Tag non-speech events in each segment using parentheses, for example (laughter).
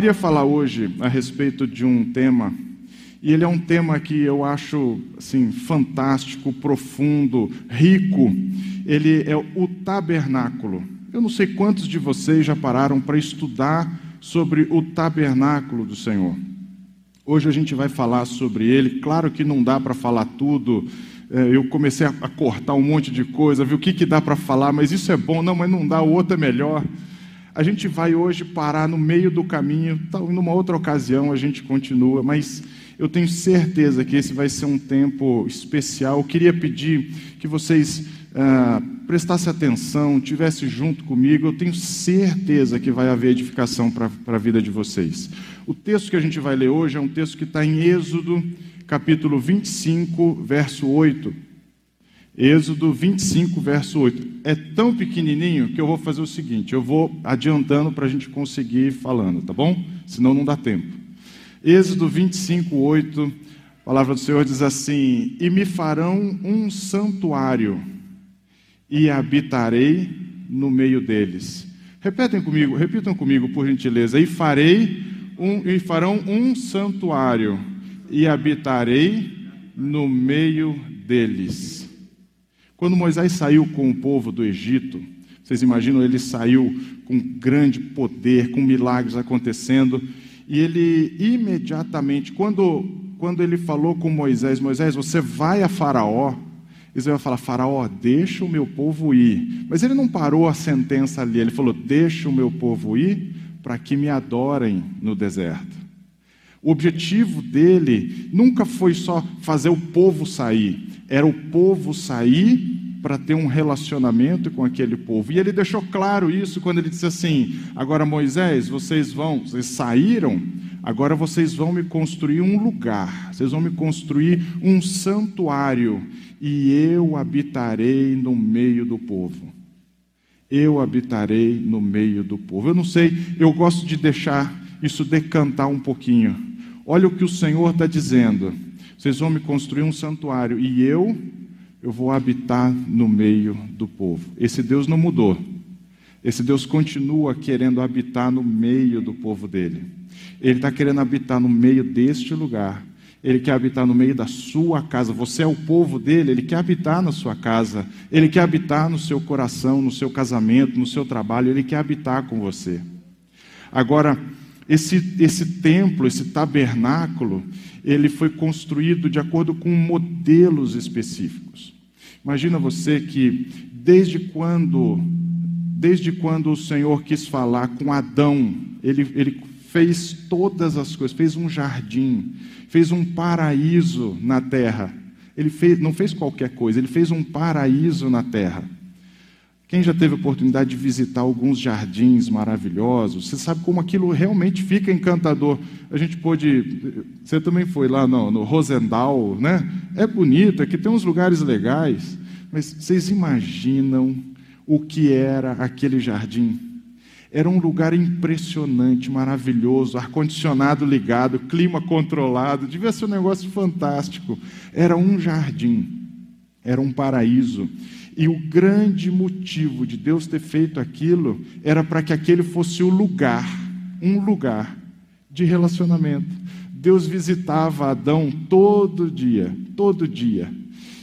queria falar hoje a respeito de um tema, e ele é um tema que eu acho assim fantástico, profundo, rico. Ele é o tabernáculo. Eu não sei quantos de vocês já pararam para estudar sobre o tabernáculo do Senhor. Hoje a gente vai falar sobre ele. Claro que não dá para falar tudo. É, eu comecei a cortar um monte de coisa, ver o que, que dá para falar, mas isso é bom. Não, mas não dá, o outro é melhor. A gente vai hoje parar no meio do caminho, tal, numa outra ocasião a gente continua, mas eu tenho certeza que esse vai ser um tempo especial. Eu queria pedir que vocês ah, prestassem atenção, tivessem junto comigo. Eu tenho certeza que vai haver edificação para a vida de vocês. O texto que a gente vai ler hoje é um texto que está em Êxodo, capítulo 25, verso 8. Êxodo 25, verso 8. É tão pequenininho que eu vou fazer o seguinte: eu vou adiantando para a gente conseguir ir falando, tá bom? Senão não dá tempo. Êxodo 25, 8. A palavra do Senhor diz assim: E me farão um santuário, e habitarei no meio deles. Repetem comigo, repitam comigo, por gentileza. E farei um, e farão um santuário, e habitarei no meio deles. Quando Moisés saiu com o povo do Egito, vocês imaginam, ele saiu com grande poder, com milagres acontecendo, e ele imediatamente, quando, quando ele falou com Moisés, Moisés, você vai a Faraó, Israel vai falar, Faraó, deixa o meu povo ir. Mas ele não parou a sentença ali, ele falou, deixa o meu povo ir para que me adorem no deserto. O objetivo dele nunca foi só fazer o povo sair, era o povo sair para ter um relacionamento com aquele povo. E ele deixou claro isso quando ele disse assim: Agora, Moisés, vocês vão, vocês saíram, agora vocês vão me construir um lugar, vocês vão me construir um santuário, e eu habitarei no meio do povo. Eu habitarei no meio do povo. Eu não sei, eu gosto de deixar isso decantar um pouquinho. Olha o que o Senhor está dizendo. Vocês vão me construir um santuário e eu, eu vou habitar no meio do povo. Esse Deus não mudou. Esse Deus continua querendo habitar no meio do povo dele. Ele está querendo habitar no meio deste lugar. Ele quer habitar no meio da sua casa. Você é o povo dele, ele quer habitar na sua casa. Ele quer habitar no seu coração, no seu casamento, no seu trabalho. Ele quer habitar com você. Agora, esse, esse templo, esse tabernáculo, ele foi construído de acordo com modelos específicos. Imagina você que desde quando, desde quando o Senhor quis falar com Adão, ele, ele fez todas as coisas, fez um jardim, fez um paraíso na terra. Ele fez, não fez qualquer coisa, ele fez um paraíso na terra. Quem já teve oportunidade de visitar alguns jardins maravilhosos, você sabe como aquilo realmente fica encantador. A gente pôde. Você também foi lá no, no Rosendal, né? É bonito, aqui tem uns lugares legais, mas vocês imaginam o que era aquele jardim? Era um lugar impressionante, maravilhoso, ar-condicionado ligado, clima controlado, devia ser um negócio fantástico. Era um jardim, era um paraíso. E o grande motivo de Deus ter feito aquilo era para que aquele fosse o lugar, um lugar de relacionamento. Deus visitava Adão todo dia, todo dia.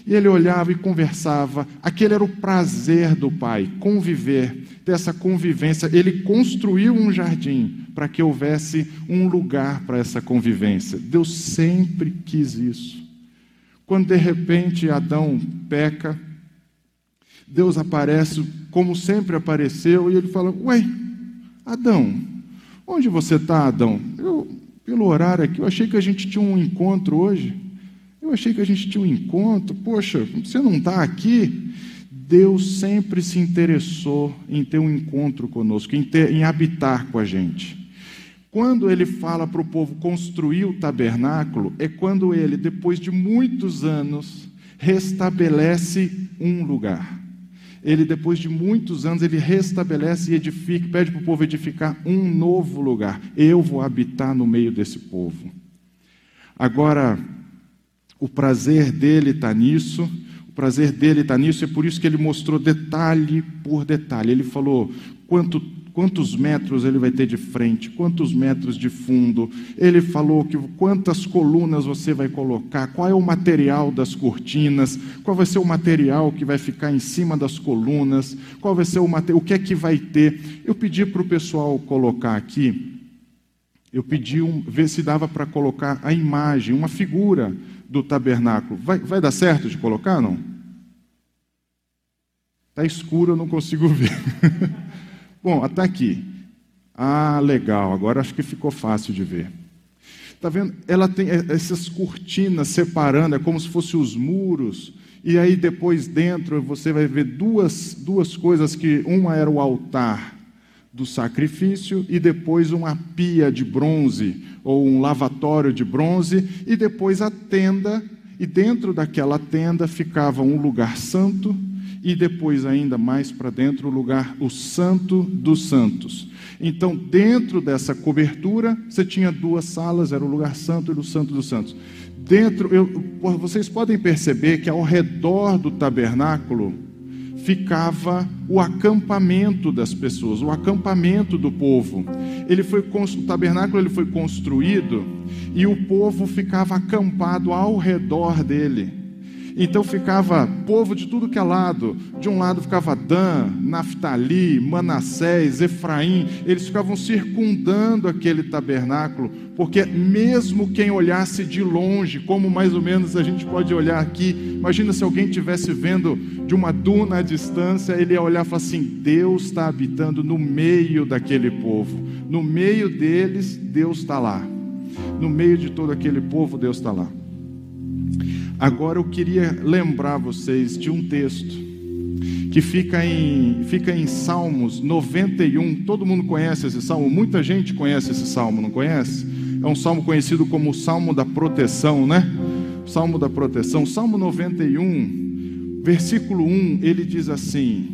E ele olhava e conversava. Aquele era o prazer do Pai, conviver, ter essa convivência. Ele construiu um jardim para que houvesse um lugar para essa convivência. Deus sempre quis isso. Quando de repente Adão peca, Deus aparece como sempre apareceu e ele fala: Ué, Adão, onde você está, Adão? Eu, pelo horário aqui, eu achei que a gente tinha um encontro hoje. Eu achei que a gente tinha um encontro. Poxa, você não está aqui? Deus sempre se interessou em ter um encontro conosco, em, ter, em habitar com a gente. Quando ele fala para o povo construir o tabernáculo, é quando ele, depois de muitos anos, restabelece um lugar ele depois de muitos anos, ele restabelece e edifica, pede para o povo edificar um novo lugar. Eu vou habitar no meio desse povo. Agora, o prazer dele está nisso, o prazer dele está nisso, é por isso que ele mostrou detalhe por detalhe. Ele falou quanto, quantos metros ele vai ter de frente, quantos metros de fundo. Ele falou que quantas colunas você vai colocar, qual é o material das cortinas, qual vai ser o material que vai ficar em cima das colunas, qual vai ser o material, o que é que vai ter. Eu pedi para o pessoal colocar aqui, eu pedi um, ver se dava para colocar a imagem, uma figura do tabernáculo. Vai, vai dar certo de colocar, não? Está escuro, eu não consigo (laughs) ver. Bom, até aqui. Ah, legal, agora acho que ficou fácil de ver. Está vendo? Ela tem essas cortinas separando, é como se fossem os muros. E aí depois dentro você vai ver duas, duas coisas que uma era o altar do sacrifício e depois uma pia de bronze ou um lavatório de bronze e depois a tenda e dentro daquela tenda ficava um lugar santo e depois ainda mais para dentro o lugar o santo dos santos. Então, dentro dessa cobertura, você tinha duas salas, era o lugar santo e o santo dos santos. Dentro, eu, vocês podem perceber que ao redor do tabernáculo ficava o acampamento das pessoas, o acampamento do povo. Ele foi o tabernáculo ele foi construído e o povo ficava acampado ao redor dele. Então ficava povo de tudo que é lado. De um lado ficava Dan, Naftali, Manassés, Efraim. Eles ficavam circundando aquele tabernáculo, porque mesmo quem olhasse de longe, como mais ou menos a gente pode olhar aqui, imagina se alguém estivesse vendo de uma duna à distância, ele ia olhar e falar assim: Deus está habitando no meio daquele povo. No meio deles, Deus está lá. No meio de todo aquele povo, Deus está lá. Agora eu queria lembrar vocês de um texto que fica em, fica em Salmos 91. Todo mundo conhece esse salmo, muita gente conhece esse salmo, não conhece? É um salmo conhecido como o Salmo da Proteção, né? Salmo da Proteção. Salmo 91, versículo 1, ele diz assim: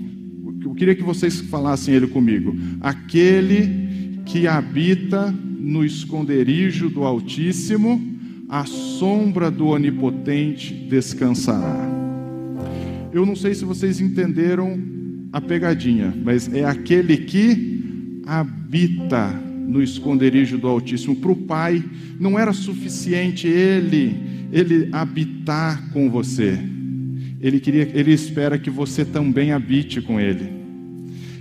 Eu queria que vocês falassem ele comigo. Aquele que habita no esconderijo do Altíssimo a sombra do Onipotente descansará. Eu não sei se vocês entenderam a pegadinha, mas é aquele que habita no esconderijo do Altíssimo. Para o Pai, não era suficiente ele, ele habitar com você. Ele, queria, ele espera que você também habite com ele.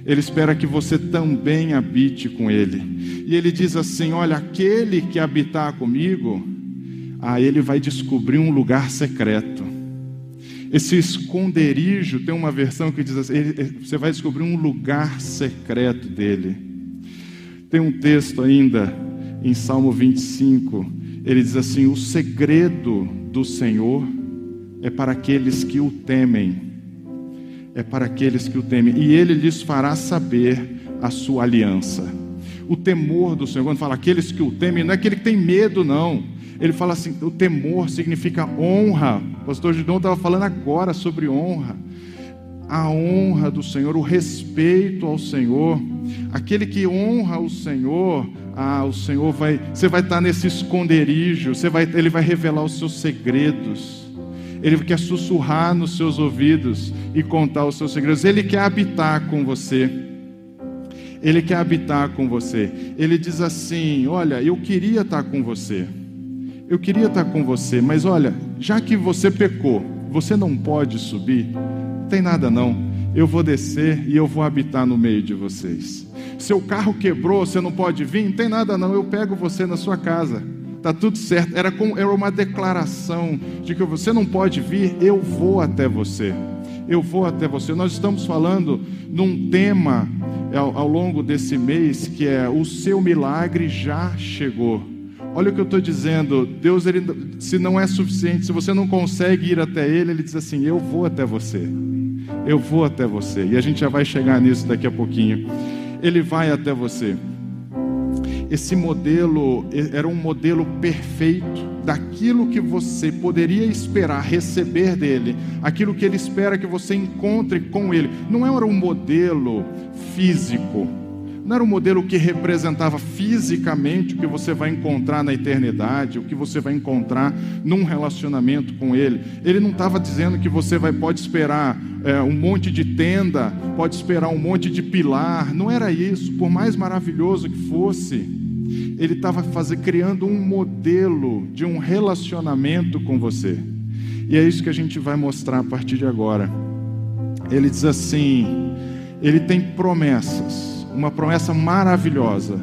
Ele espera que você também habite com ele. E ele diz assim: Olha, aquele que habitar comigo, aí ele vai descobrir um lugar secreto. Esse esconderijo tem uma versão que diz assim: ele, você vai descobrir um lugar secreto dele. Tem um texto ainda em Salmo 25, ele diz assim: O segredo do Senhor é para aqueles que o temem. É para aqueles que o temem, e ele lhes fará saber a sua aliança. O temor do Senhor, quando fala aqueles que o temem, não é aquele que tem medo, não ele fala assim: o temor significa honra. O pastor Gidon estava falando agora sobre honra. A honra do Senhor, o respeito ao Senhor. Aquele que honra o Senhor, ah, o Senhor vai, você vai estar nesse esconderijo, você vai, ele vai revelar os seus segredos. Ele quer sussurrar nos seus ouvidos e contar os seus segredos. Ele quer habitar com você. Ele quer habitar com você. Ele diz assim: Olha, eu queria estar com você eu queria estar com você, mas olha, já que você pecou, você não pode subir, não tem nada não. Eu vou descer e eu vou habitar no meio de vocês. Seu carro quebrou, você não pode vir, não tem nada não. Eu pego você na sua casa. Tá tudo certo. Era, com, era uma declaração de que você não pode vir, eu vou até você. Eu vou até você. Nós estamos falando num tema ao, ao longo desse mês que é o seu milagre já chegou. Olha o que eu estou dizendo. Deus, ele, se não é suficiente, se você não consegue ir até Ele, Ele diz assim: Eu vou até você. Eu vou até você. E a gente já vai chegar nisso daqui a pouquinho. Ele vai até você. Esse modelo era um modelo perfeito daquilo que você poderia esperar receber dele, aquilo que ele espera que você encontre com ele. Não era um modelo físico, não era um modelo que representava fisicamente o que você vai encontrar na eternidade, o que você vai encontrar num relacionamento com Ele. Ele não estava dizendo que você vai, pode esperar é, um monte de tenda, pode esperar um monte de pilar. Não era isso, por mais maravilhoso que fosse. Ele estava criando um modelo de um relacionamento com você. E é isso que a gente vai mostrar a partir de agora. Ele diz assim: ele tem promessas, uma promessa maravilhosa,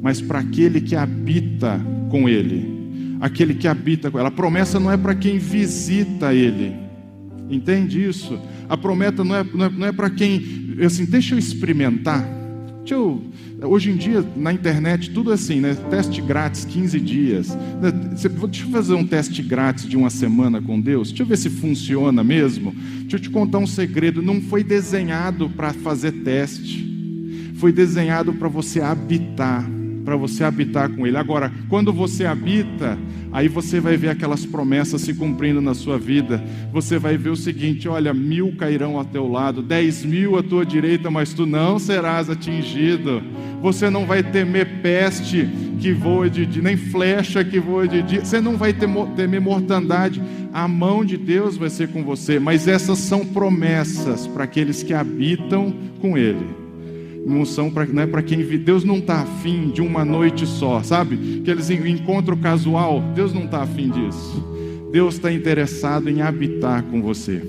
mas para aquele que habita com ele, aquele que habita com ela. A promessa não é para quem visita ele, entende isso? A promessa não é, não é, não é para quem, assim, deixa eu experimentar, deixa eu Hoje em dia, na internet, tudo assim, né? Teste grátis, 15 dias. Né? Deixa eu fazer um teste grátis de uma semana com Deus. Deixa eu ver se funciona mesmo. Deixa eu te contar um segredo. Não foi desenhado para fazer teste. Foi desenhado para você habitar. Para você habitar com Ele. Agora, quando você habita, Aí você vai ver aquelas promessas se cumprindo na sua vida. Você vai ver o seguinte: olha, mil cairão ao teu lado, dez mil à tua direita, mas tu não serás atingido. Você não vai temer peste que voa de dia, nem flecha que voa de dia. Você não vai temer mortandade. A mão de Deus vai ser com você. Mas essas são promessas para aqueles que habitam com Ele pra, não é para quem Deus não está afim de uma noite só, sabe? Aqueles encontro casual, Deus não está afim disso. Deus está interessado em habitar com você.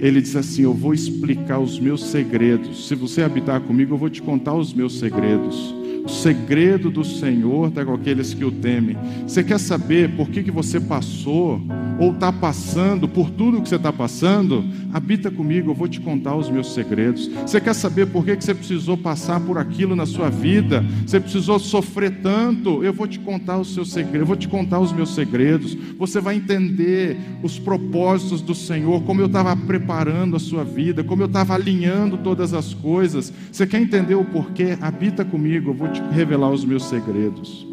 Ele diz assim: Eu vou explicar os meus segredos. Se você habitar comigo, eu vou te contar os meus segredos. O segredo do Senhor está com aqueles que o temem. Você quer saber por que, que você passou ou está passando por tudo que você está passando? Habita comigo, eu vou te contar os meus segredos. Você quer saber por que, que você precisou passar por aquilo na sua vida? Você precisou sofrer tanto? Eu vou te contar os seus segredos, eu vou te contar os meus segredos. Você vai entender os propósitos do Senhor, como eu estava preparando a sua vida, como eu estava alinhando todas as coisas. Você quer entender o porquê? Habita comigo, eu vou te revelar os meus segredos.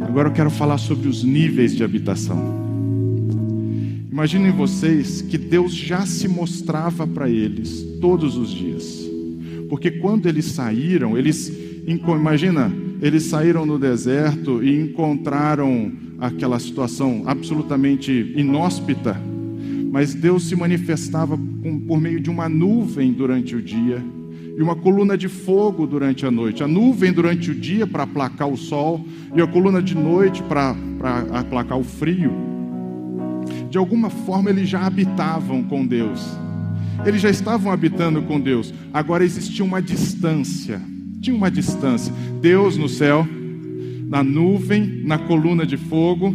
Agora eu quero falar sobre os níveis de habitação. Imaginem vocês que Deus já se mostrava para eles todos os dias. Porque quando eles saíram, eles imagina, eles saíram no deserto e encontraram aquela situação absolutamente inóspita, mas Deus se manifestava por meio de uma nuvem durante o dia e uma coluna de fogo durante a noite. A nuvem durante o dia para aplacar o sol e a coluna de noite para aplacar o frio. De alguma forma eles já habitavam com Deus. Eles já estavam habitando com Deus. Agora existia uma distância. Tinha uma distância. Deus no céu, na nuvem, na coluna de fogo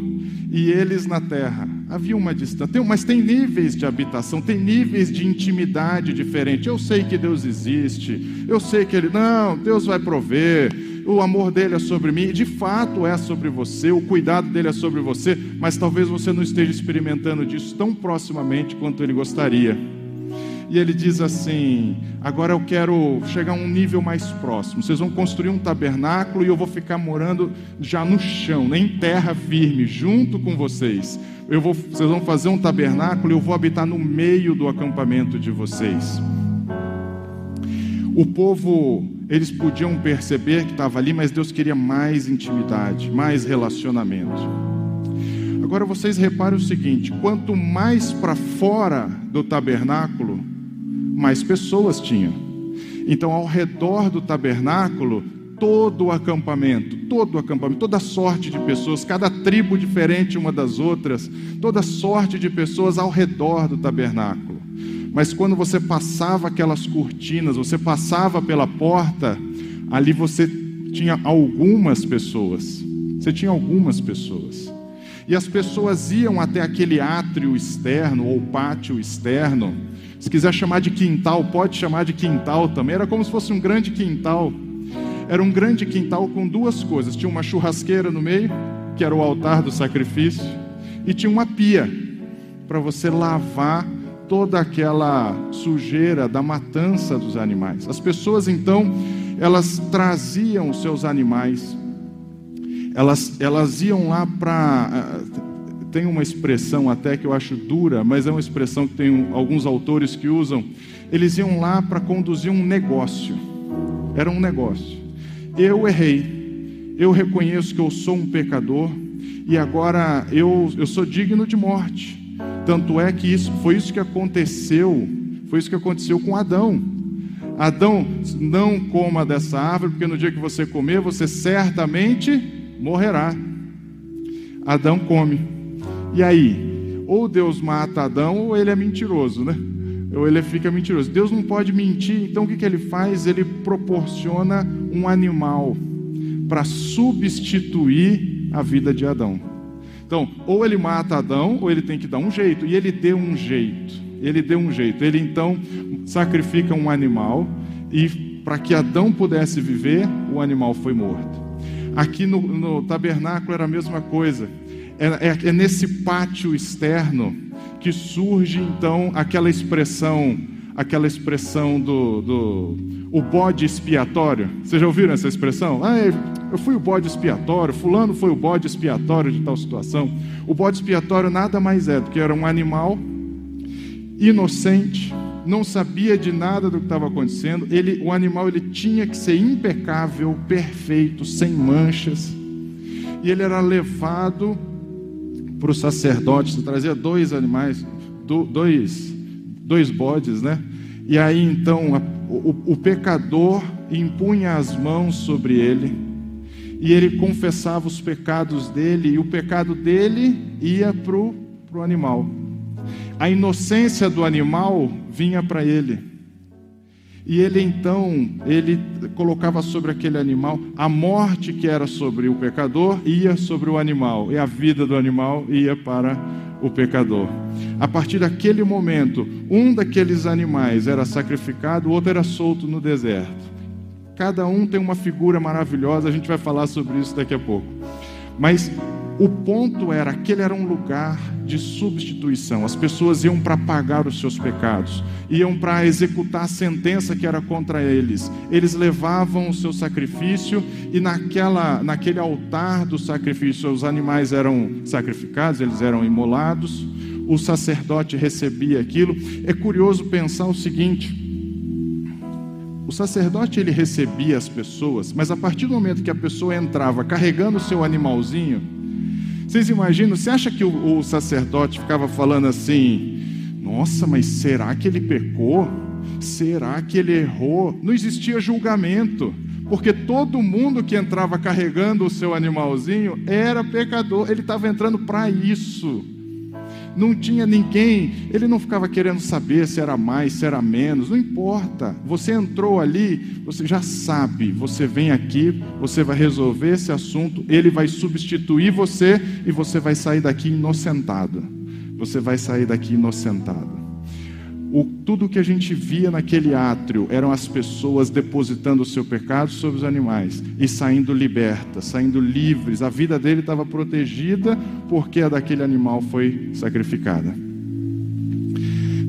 e eles na terra. Havia uma distância, mas tem níveis de habitação, tem níveis de intimidade diferente. Eu sei que Deus existe, eu sei que Ele, não, Deus vai prover, o amor dele é sobre mim, de fato é sobre você, o cuidado dele é sobre você, mas talvez você não esteja experimentando disso tão proximamente quanto ele gostaria e ele diz assim: agora eu quero chegar a um nível mais próximo. Vocês vão construir um tabernáculo e eu vou ficar morando já no chão, né, em terra firme, junto com vocês. Eu vou, vocês vão fazer um tabernáculo e eu vou habitar no meio do acampamento de vocês. O povo, eles podiam perceber que estava ali, mas Deus queria mais intimidade, mais relacionamento. Agora vocês reparem o seguinte: quanto mais para fora do tabernáculo, mais pessoas tinham. Então, ao redor do tabernáculo, todo o acampamento, todo o acampamento, toda sorte de pessoas, cada tribo diferente uma das outras, toda sorte de pessoas ao redor do tabernáculo. Mas quando você passava aquelas cortinas, você passava pela porta, ali você tinha algumas pessoas. Você tinha algumas pessoas. E as pessoas iam até aquele átrio externo ou pátio externo se quiser chamar de quintal, pode chamar de quintal também. Era como se fosse um grande quintal. Era um grande quintal com duas coisas: tinha uma churrasqueira no meio, que era o altar do sacrifício, e tinha uma pia para você lavar toda aquela sujeira da matança dos animais. As pessoas então, elas traziam os seus animais, elas, elas iam lá para tem uma expressão até que eu acho dura, mas é uma expressão que tem alguns autores que usam. Eles iam lá para conduzir um negócio. Era um negócio. Eu errei. Eu reconheço que eu sou um pecador e agora eu, eu sou digno de morte. Tanto é que isso foi isso que aconteceu, foi isso que aconteceu com Adão. Adão, não coma dessa árvore, porque no dia que você comer, você certamente morrerá. Adão come. E aí? Ou Deus mata Adão, ou ele é mentiroso, né? Ou ele fica mentiroso. Deus não pode mentir, então o que, que ele faz? Ele proporciona um animal para substituir a vida de Adão. Então, ou ele mata Adão, ou ele tem que dar um jeito. E ele deu um jeito. Ele deu um jeito. Ele então sacrifica um animal e para que Adão pudesse viver, o animal foi morto. Aqui no, no tabernáculo era a mesma coisa. É, é, é nesse pátio externo que surge então aquela expressão, aquela expressão do, do o bode expiatório. Vocês já ouviram essa expressão? Ah, eu fui o bode expiatório, fulano foi o bode expiatório de tal situação. O bode expiatório nada mais é do que era um animal inocente, não sabia de nada do que estava acontecendo. Ele, o animal ele tinha que ser impecável, perfeito, sem manchas. E ele era levado para o sacerdote. Trazia dois animais, dois, dois bodes, né? E aí então o, o pecador impunha as mãos sobre ele e ele confessava os pecados dele e o pecado dele ia para o animal. A inocência do animal vinha para ele. E ele então, ele colocava sobre aquele animal a morte que era sobre o pecador ia sobre o animal, e a vida do animal ia para o pecador. A partir daquele momento, um daqueles animais era sacrificado, o outro era solto no deserto. Cada um tem uma figura maravilhosa, a gente vai falar sobre isso daqui a pouco. Mas o ponto era, aquele era um lugar de substituição. As pessoas iam para pagar os seus pecados, iam para executar a sentença que era contra eles. Eles levavam o seu sacrifício e naquela, naquele altar do sacrifício os animais eram sacrificados, eles eram imolados. O sacerdote recebia aquilo. É curioso pensar o seguinte: o sacerdote ele recebia as pessoas, mas a partir do momento que a pessoa entrava carregando o seu animalzinho, vocês imaginam? Você acha que o, o sacerdote ficava falando assim: Nossa, mas será que ele pecou? Será que ele errou? Não existia julgamento, porque todo mundo que entrava carregando o seu animalzinho era pecador, ele estava entrando para isso não tinha ninguém, ele não ficava querendo saber se era mais, se era menos, não importa. Você entrou ali, você já sabe, você vem aqui, você vai resolver esse assunto, ele vai substituir você e você vai sair daqui inocentado. Você vai sair daqui inocentado. O, tudo que a gente via naquele átrio eram as pessoas depositando o seu pecado sobre os animais e saindo libertas, saindo livres. A vida dele estava protegida porque a daquele animal foi sacrificada.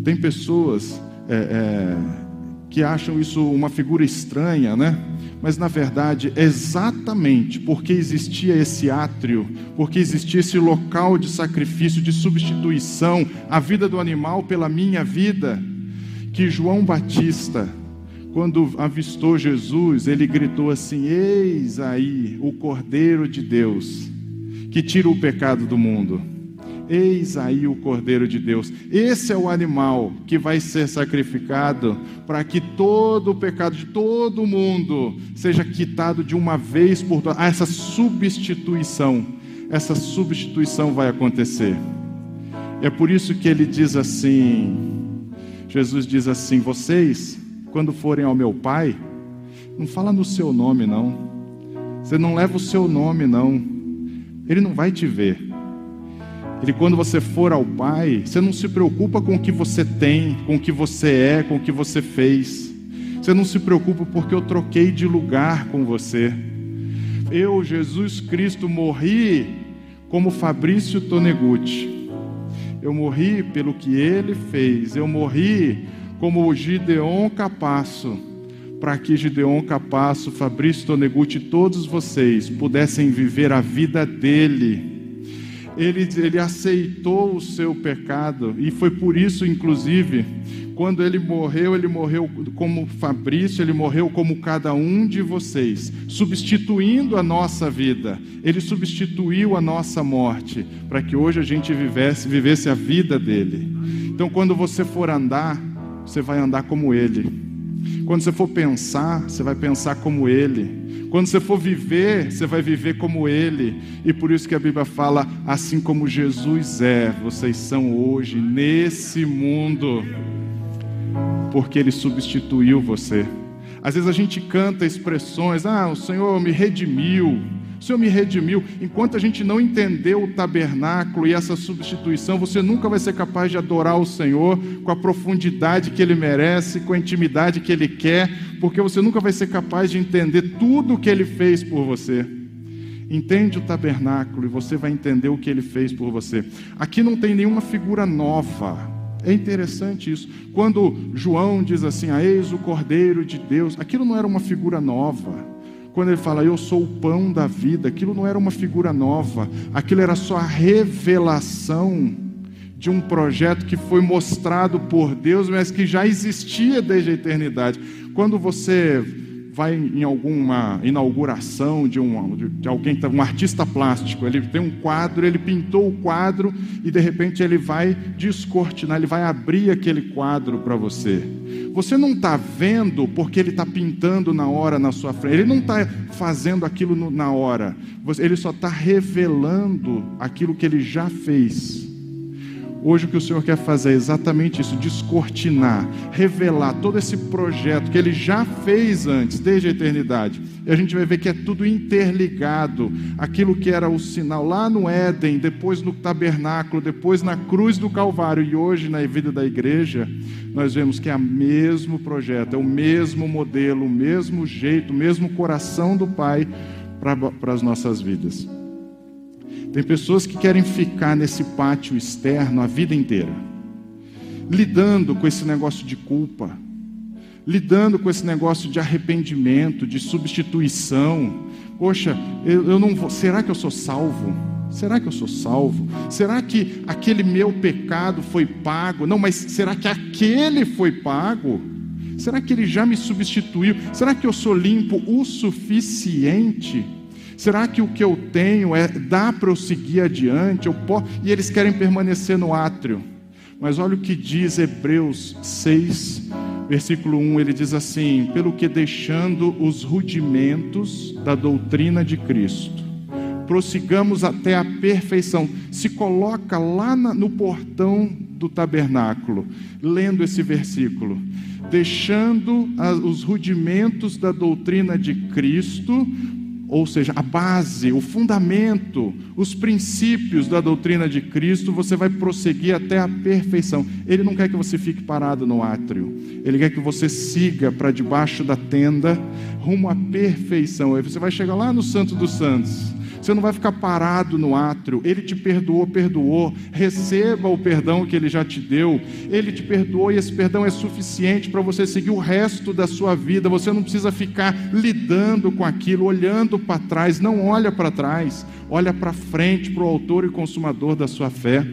Tem pessoas é, é, que acham isso uma figura estranha, né? Mas na verdade, exatamente porque existia esse átrio, porque existia esse local de sacrifício, de substituição, a vida do animal pela minha vida, que João Batista, quando avistou Jesus, ele gritou assim: Eis aí o Cordeiro de Deus, que tira o pecado do mundo. Eis aí o Cordeiro de Deus. Esse é o animal que vai ser sacrificado para que todo o pecado de todo mundo seja quitado de uma vez por todas. Ah, essa substituição, essa substituição vai acontecer. É por isso que ele diz assim: Jesus diz assim: vocês, quando forem ao meu Pai, não fala no seu nome, não. Você não leva o seu nome, não. Ele não vai te ver. Ele, quando você for ao Pai, você não se preocupa com o que você tem, com o que você é, com o que você fez. Você não se preocupa porque eu troquei de lugar com você. Eu, Jesus Cristo, morri como Fabrício Toneguti. Eu morri pelo que ele fez. Eu morri como o Gideon Capasso, para que Gideon Capasso, Fabrício Toneguti, todos vocês pudessem viver a vida dele ele, ele aceitou o seu pecado, e foi por isso, inclusive, quando ele morreu, ele morreu como Fabrício, ele morreu como cada um de vocês, substituindo a nossa vida. Ele substituiu a nossa morte, para que hoje a gente vivesse, vivesse a vida dele. Então, quando você for andar, você vai andar como ele. Quando você for pensar, você vai pensar como ele. Quando você for viver, você vai viver como Ele. E por isso que a Bíblia fala: assim como Jesus é, vocês são hoje nesse mundo, porque Ele substituiu você. Às vezes a gente canta expressões: ah, o Senhor me redimiu. O Senhor me redimiu. Enquanto a gente não entendeu o tabernáculo e essa substituição, você nunca vai ser capaz de adorar o Senhor com a profundidade que Ele merece, com a intimidade que Ele quer, porque você nunca vai ser capaz de entender tudo o que Ele fez por você. Entende o tabernáculo e você vai entender o que Ele fez por você. Aqui não tem nenhuma figura nova. É interessante isso. Quando João diz assim: a eis o Cordeiro de Deus, aquilo não era uma figura nova. Quando ele fala, eu sou o pão da vida, aquilo não era uma figura nova, aquilo era só a revelação de um projeto que foi mostrado por Deus, mas que já existia desde a eternidade. Quando você vai em alguma inauguração de, um, de alguém, um artista plástico, ele tem um quadro, ele pintou o quadro e de repente ele vai descortinar, ele vai abrir aquele quadro para você. Você não está vendo porque ele está pintando na hora na sua frente, ele não está fazendo aquilo na hora, ele só está revelando aquilo que ele já fez. Hoje o que o Senhor quer fazer é exatamente isso: descortinar, revelar todo esse projeto que Ele já fez antes, desde a eternidade. E a gente vai ver que é tudo interligado. Aquilo que era o sinal lá no Éden, depois no tabernáculo, depois na cruz do Calvário e hoje na vida da igreja, nós vemos que é o mesmo projeto, é o mesmo modelo, o mesmo jeito, o mesmo coração do Pai para as nossas vidas. Tem pessoas que querem ficar nesse pátio externo a vida inteira, lidando com esse negócio de culpa, lidando com esse negócio de arrependimento, de substituição. Poxa, eu, eu não vou. Será que eu sou salvo? Será que eu sou salvo? Será que aquele meu pecado foi pago? Não, mas será que aquele foi pago? Será que ele já me substituiu? Será que eu sou limpo o suficiente? Será que o que eu tenho é dá para eu seguir adiante? Eu posso... E eles querem permanecer no átrio. Mas olha o que diz Hebreus 6, versículo 1, ele diz assim: "Pelo que deixando os rudimentos da doutrina de Cristo, prossigamos até a perfeição". Se coloca lá no portão do tabernáculo, lendo esse versículo deixando os rudimentos da doutrina de Cristo, ou seja, a base, o fundamento, os princípios da doutrina de Cristo, você vai prosseguir até a perfeição. Ele não quer que você fique parado no átrio, ele quer que você siga para debaixo da tenda, rumo à perfeição. Aí você vai chegar lá no Santo dos Santos você não vai ficar parado no átrio. Ele te perdoou, perdoou. Receba o perdão que ele já te deu. Ele te perdoou e esse perdão é suficiente para você seguir o resto da sua vida. Você não precisa ficar lidando com aquilo, olhando para trás. Não olha para trás, olha para frente, para o autor e consumador da sua fé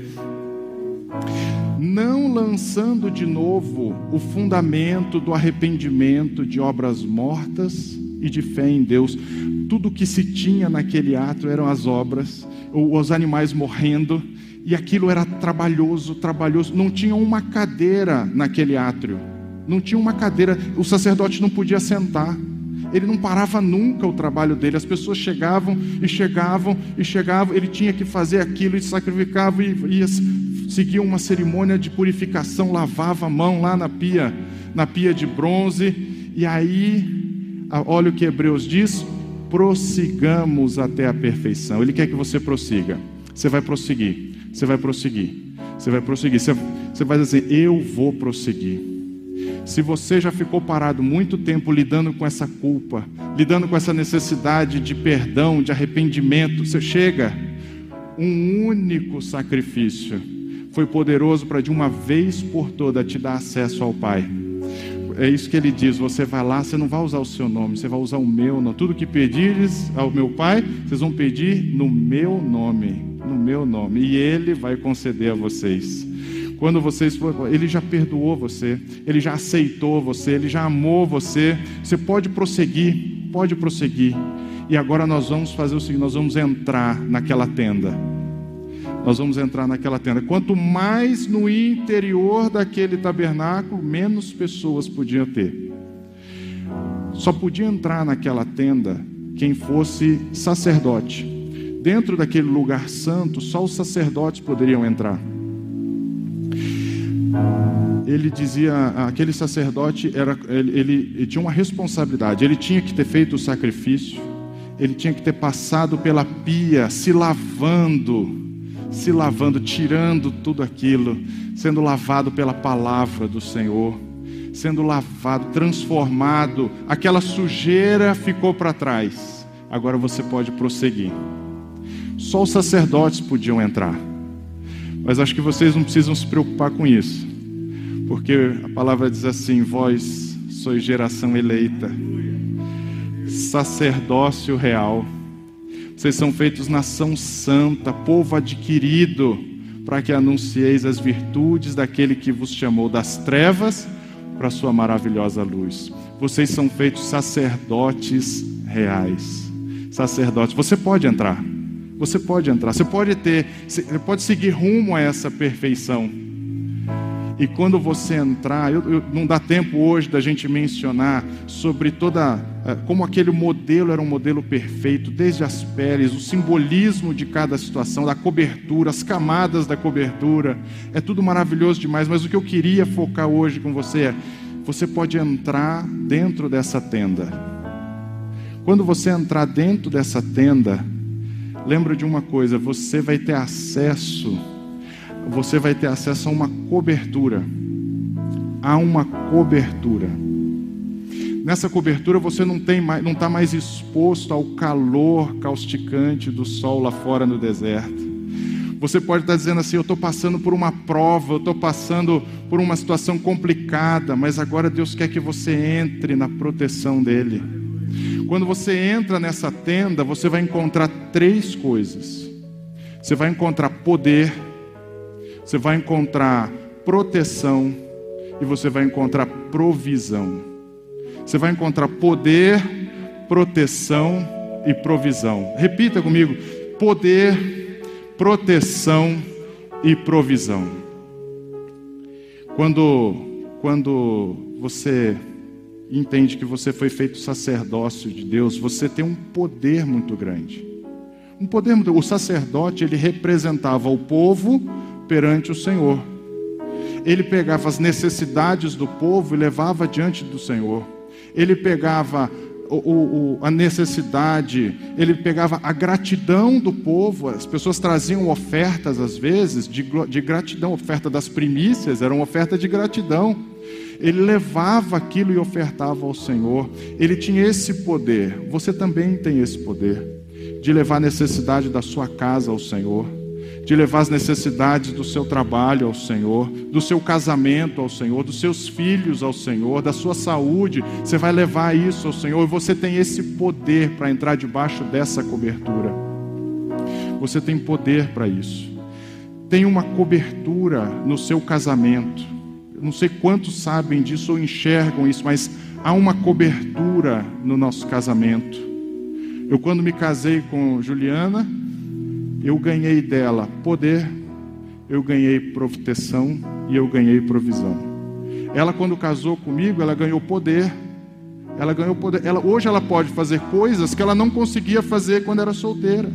não lançando de novo o fundamento do arrependimento de obras mortas e de fé em Deus. Tudo que se tinha naquele ato eram as obras, os animais morrendo, e aquilo era trabalhoso, trabalhoso. Não tinha uma cadeira naquele átrio, não tinha uma cadeira, o sacerdote não podia sentar. Ele não parava nunca o trabalho dele. As pessoas chegavam e chegavam e chegavam. Ele tinha que fazer aquilo e sacrificava e ia seguia uma cerimônia de purificação, lavava a mão lá na pia, na pia de bronze. E aí olha o que Hebreus diz: prossigamos até a perfeição. Ele quer que você prossiga. Você vai prosseguir, você vai prosseguir, você vai prosseguir. Você, você vai dizer: Eu vou prosseguir. Se você já ficou parado muito tempo lidando com essa culpa, lidando com essa necessidade de perdão, de arrependimento, você chega, um único sacrifício foi poderoso para de uma vez por toda te dar acesso ao Pai é isso que ele diz: você vai lá, você não vai usar o seu nome, você vai usar o meu nome. Tudo que pedires ao meu Pai, vocês vão pedir no meu nome. No meu nome, e Ele vai conceder a vocês. Quando vocês ele já perdoou você, ele já aceitou você, ele já amou você. Você pode prosseguir, pode prosseguir. E agora nós vamos fazer o seguinte: nós vamos entrar naquela tenda. Nós vamos entrar naquela tenda. Quanto mais no interior daquele tabernáculo, menos pessoas podiam ter. Só podia entrar naquela tenda quem fosse sacerdote. Dentro daquele lugar santo, só os sacerdotes poderiam entrar ele dizia, aquele sacerdote era, ele, ele, ele, tinha uma responsabilidade, ele tinha que ter feito o sacrifício, ele tinha que ter passado pela pia, se lavando, se lavando, tirando tudo aquilo, sendo lavado pela palavra do Senhor, sendo lavado, transformado, aquela sujeira ficou para trás. Agora você pode prosseguir. Só os sacerdotes podiam entrar. Mas acho que vocês não precisam se preocupar com isso. Porque a palavra diz assim: Vós sois geração eleita, sacerdócio real. Vocês são feitos nação santa, povo adquirido, para que anuncieis as virtudes daquele que vos chamou das trevas para a sua maravilhosa luz. Vocês são feitos sacerdotes reais. Sacerdotes, você pode entrar. Você pode entrar, você pode ter, você pode seguir rumo a essa perfeição. E quando você entrar, eu, eu, não dá tempo hoje da gente mencionar sobre toda, eh, como aquele modelo era um modelo perfeito, desde as peles, o simbolismo de cada situação, da cobertura, as camadas da cobertura, é tudo maravilhoso demais. Mas o que eu queria focar hoje com você é: você pode entrar dentro dessa tenda. Quando você entrar dentro dessa tenda, lembra de uma coisa: você vai ter acesso, você vai ter acesso a uma cobertura. A uma cobertura. Nessa cobertura você não tem mais, não está mais exposto ao calor causticante do sol lá fora no deserto. Você pode estar dizendo assim: eu estou passando por uma prova, eu estou passando por uma situação complicada, mas agora Deus quer que você entre na proteção dEle. Quando você entra nessa tenda, você vai encontrar três coisas. Você vai encontrar poder, você vai encontrar proteção e você vai encontrar provisão. Você vai encontrar poder, proteção e provisão. Repita comigo: poder, proteção e provisão. Quando, quando você entende que você foi feito sacerdócio de Deus, você tem um poder muito grande. Um poder. O sacerdote, ele representava o povo perante o Senhor. Ele pegava as necessidades do povo e levava diante do Senhor. Ele pegava o, o, a necessidade, ele pegava a gratidão do povo. As pessoas traziam ofertas, às vezes, de, de gratidão. Oferta das primícias era uma oferta de gratidão ele levava aquilo e ofertava ao Senhor. Ele tinha esse poder. Você também tem esse poder de levar a necessidade da sua casa ao Senhor, de levar as necessidades do seu trabalho ao Senhor, do seu casamento ao Senhor, dos seus filhos ao Senhor, da sua saúde. Você vai levar isso ao Senhor e você tem esse poder para entrar debaixo dessa cobertura. Você tem poder para isso. Tem uma cobertura no seu casamento não sei quantos sabem disso ou enxergam isso, mas há uma cobertura no nosso casamento. Eu, quando me casei com Juliana, eu ganhei dela poder, eu ganhei proteção e eu ganhei provisão. Ela, quando casou comigo, ela ganhou poder. Ela ganhou poder. Ela, hoje ela pode fazer coisas que ela não conseguia fazer quando era solteira.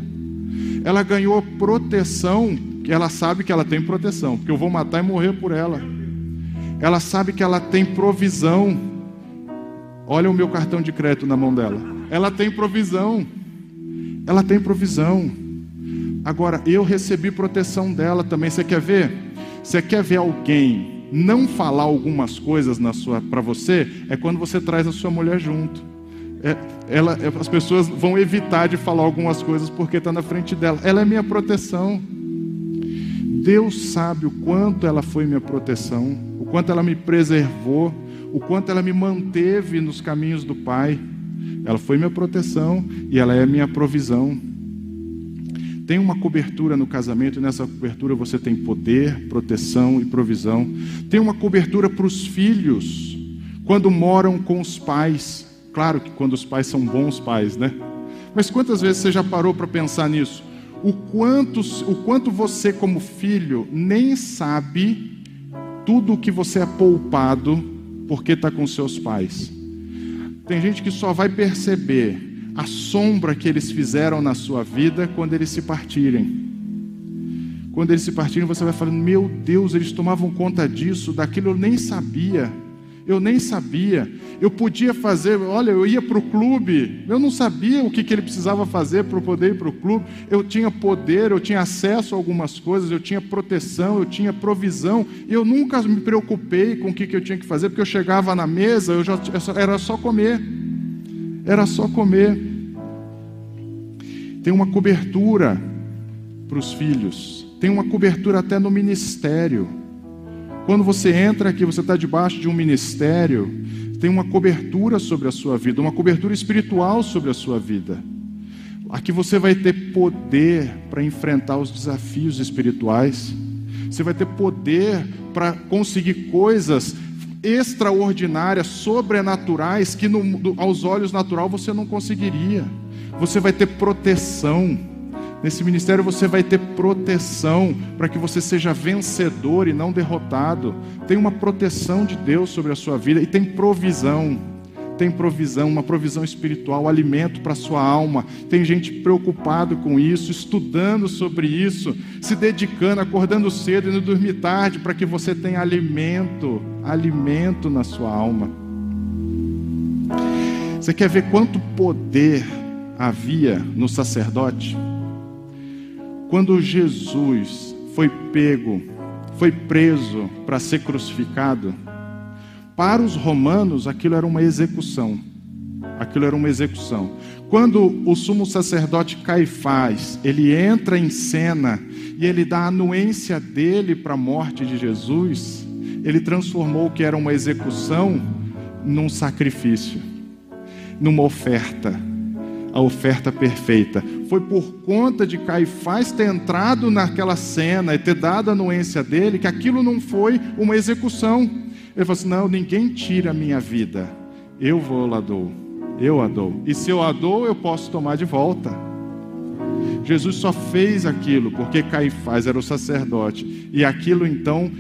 Ela ganhou proteção, que ela sabe que ela tem proteção, porque eu vou matar e morrer por ela ela sabe que ela tem provisão. Olha o meu cartão de crédito na mão dela. Ela tem provisão. Ela tem provisão. Agora, eu recebi proteção dela também. Você quer ver? Você quer ver alguém não falar algumas coisas na sua para você? É quando você traz a sua mulher junto. É, ela, é, as pessoas vão evitar de falar algumas coisas porque está na frente dela. Ela é minha proteção. Deus sabe o quanto ela foi minha proteção quanto ela me preservou, o quanto ela me manteve nos caminhos do Pai. Ela foi minha proteção e ela é minha provisão. Tem uma cobertura no casamento e nessa cobertura você tem poder, proteção e provisão. Tem uma cobertura para os filhos quando moram com os pais. Claro que quando os pais são bons pais, né? Mas quantas vezes você já parou para pensar nisso? O quanto, o quanto você, como filho, nem sabe tudo o que você é poupado porque está com seus pais. Tem gente que só vai perceber a sombra que eles fizeram na sua vida quando eles se partirem. Quando eles se partirem, você vai falando: Meu Deus, eles tomavam conta disso, daquilo eu nem sabia. Eu nem sabia. Eu podia fazer, olha, eu ia para o clube, eu não sabia o que, que ele precisava fazer para poder ir para o clube. Eu tinha poder, eu tinha acesso a algumas coisas, eu tinha proteção, eu tinha provisão. Eu nunca me preocupei com o que, que eu tinha que fazer, porque eu chegava na mesa, eu já, era só comer. Era só comer. Tem uma cobertura para os filhos, tem uma cobertura até no ministério. Quando você entra aqui, você está debaixo de um ministério, tem uma cobertura sobre a sua vida, uma cobertura espiritual sobre a sua vida. Aqui você vai ter poder para enfrentar os desafios espirituais, você vai ter poder para conseguir coisas extraordinárias, sobrenaturais, que no, aos olhos natural você não conseguiria. Você vai ter proteção. Nesse ministério você vai ter proteção para que você seja vencedor e não derrotado. Tem uma proteção de Deus sobre a sua vida e tem provisão tem provisão, uma provisão espiritual, alimento para a sua alma. Tem gente preocupado com isso, estudando sobre isso, se dedicando, acordando cedo e não dormir tarde para que você tenha alimento, alimento na sua alma. Você quer ver quanto poder havia no sacerdote? Quando Jesus foi pego, foi preso para ser crucificado, para os romanos, aquilo era uma execução. Aquilo era uma execução. Quando o sumo sacerdote Caifás, ele entra em cena e ele dá a anuência dele para a morte de Jesus, ele transformou o que era uma execução num sacrifício, numa oferta, a oferta perfeita. Foi por conta de Caifás ter entrado naquela cena e ter dado a anuência dele que aquilo não foi uma execução ele falou assim: não, ninguém tira a minha vida. Eu vou lá dou. Eu a dou. E se eu a dou, eu posso tomar de volta. Jesus só fez aquilo porque Caifás era o sacerdote. E aquilo então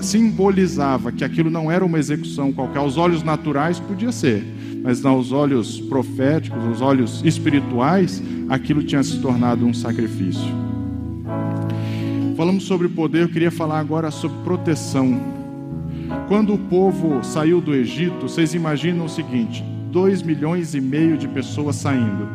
simbolizava que aquilo não era uma execução qualquer. Aos olhos naturais podia ser, mas aos olhos proféticos, aos olhos espirituais, aquilo tinha se tornado um sacrifício. Falamos sobre poder, eu queria falar agora sobre proteção. Quando o povo saiu do Egito, vocês imaginam o seguinte: 2 milhões e meio de pessoas saindo.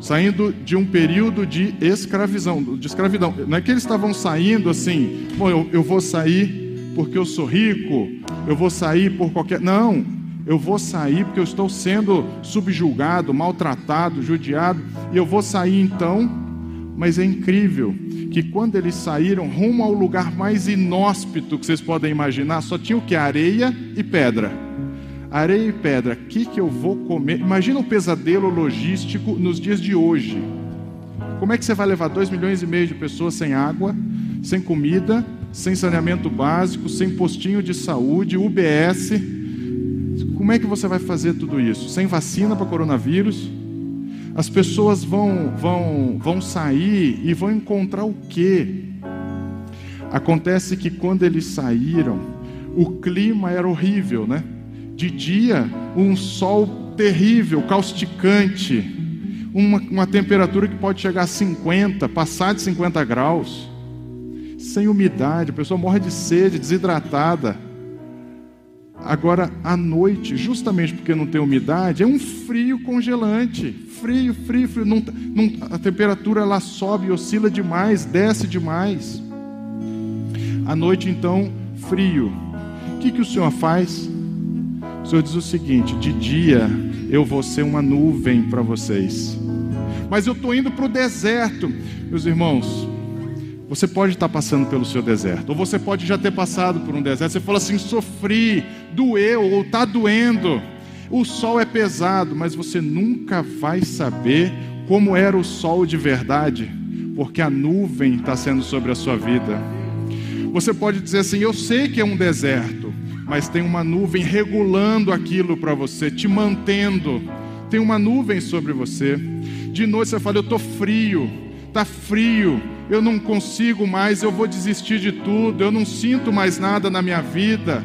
Saindo de um período de escravidão, de escravidão. Não é que eles estavam saindo assim, bom, eu, eu vou sair porque eu sou rico, eu vou sair por qualquer. Não, eu vou sair porque eu estou sendo subjulgado, maltratado, judiado, e eu vou sair então. Mas é incrível que quando eles saíram rumo ao lugar mais inóspito que vocês podem imaginar, só tinha o que? Areia e pedra. Areia e pedra, o que, que eu vou comer? Imagina um pesadelo logístico nos dias de hoje. Como é que você vai levar 2 milhões e meio de pessoas sem água, sem comida, sem saneamento básico, sem postinho de saúde, UBS? Como é que você vai fazer tudo isso? Sem vacina para coronavírus? As pessoas vão, vão, vão sair e vão encontrar o quê? Acontece que quando eles saíram, o clima era horrível, né? De dia, um sol terrível, causticante, uma, uma temperatura que pode chegar a 50, passar de 50 graus, sem umidade, a pessoa morre de sede, desidratada. Agora, à noite, justamente porque não tem umidade, é um frio congelante. Frio, frio, frio. Não, não, a temperatura ela sobe, oscila demais, desce demais. À noite, então, frio. O que, que o Senhor faz? O Senhor diz o seguinte: de dia eu vou ser uma nuvem para vocês. Mas eu estou indo para o deserto. Meus irmãos, você pode estar passando pelo seu deserto, ou você pode já ter passado por um deserto. Você fala assim: sofri, doeu, ou está doendo. O sol é pesado, mas você nunca vai saber como era o sol de verdade, porque a nuvem está sendo sobre a sua vida. Você pode dizer assim: Eu sei que é um deserto, mas tem uma nuvem regulando aquilo para você, te mantendo. Tem uma nuvem sobre você. De noite você fala: Eu estou frio, está frio, eu não consigo mais, eu vou desistir de tudo, eu não sinto mais nada na minha vida.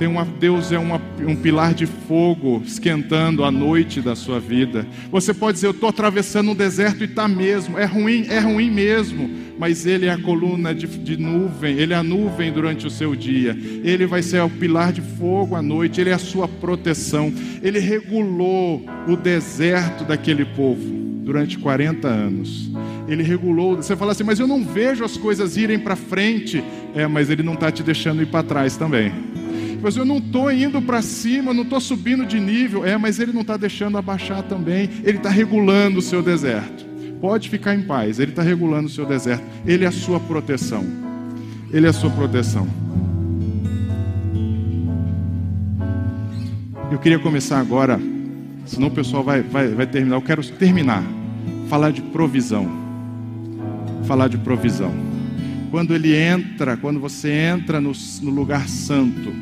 Tem uma, Deus é uma, um pilar de fogo esquentando a noite da sua vida. Você pode dizer, eu estou atravessando um deserto e está mesmo. É ruim, é ruim mesmo. Mas Ele é a coluna de, de nuvem, Ele é a nuvem durante o seu dia. Ele vai ser o pilar de fogo à noite, Ele é a sua proteção. Ele regulou o deserto daquele povo durante 40 anos. Ele regulou. Você fala assim, mas eu não vejo as coisas irem para frente. É, mas Ele não está te deixando ir para trás também. Mas eu não estou indo para cima, não estou subindo de nível. É, mas Ele não está deixando abaixar também. Ele está regulando o seu deserto. Pode ficar em paz, Ele está regulando o seu deserto. Ele é a sua proteção. Ele é a sua proteção. Eu queria começar agora, senão o pessoal vai, vai, vai terminar. Eu quero terminar. Falar de provisão. Falar de provisão. Quando ele entra, quando você entra no, no lugar santo,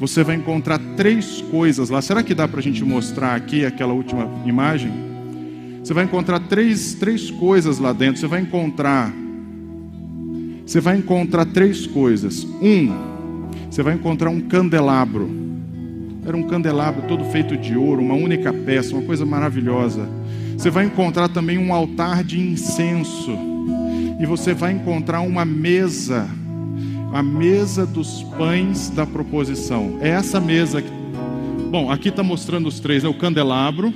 você vai encontrar três coisas lá. Será que dá para a gente mostrar aqui aquela última imagem? Você vai encontrar três, três coisas lá dentro. Você vai encontrar. Você vai encontrar três coisas. Um, você vai encontrar um candelabro. Era um candelabro todo feito de ouro, uma única peça, uma coisa maravilhosa. Você vai encontrar também um altar de incenso. E você vai encontrar uma mesa a mesa dos pães da proposição. É essa mesa que. Bom, aqui está mostrando os três: é o candelabro,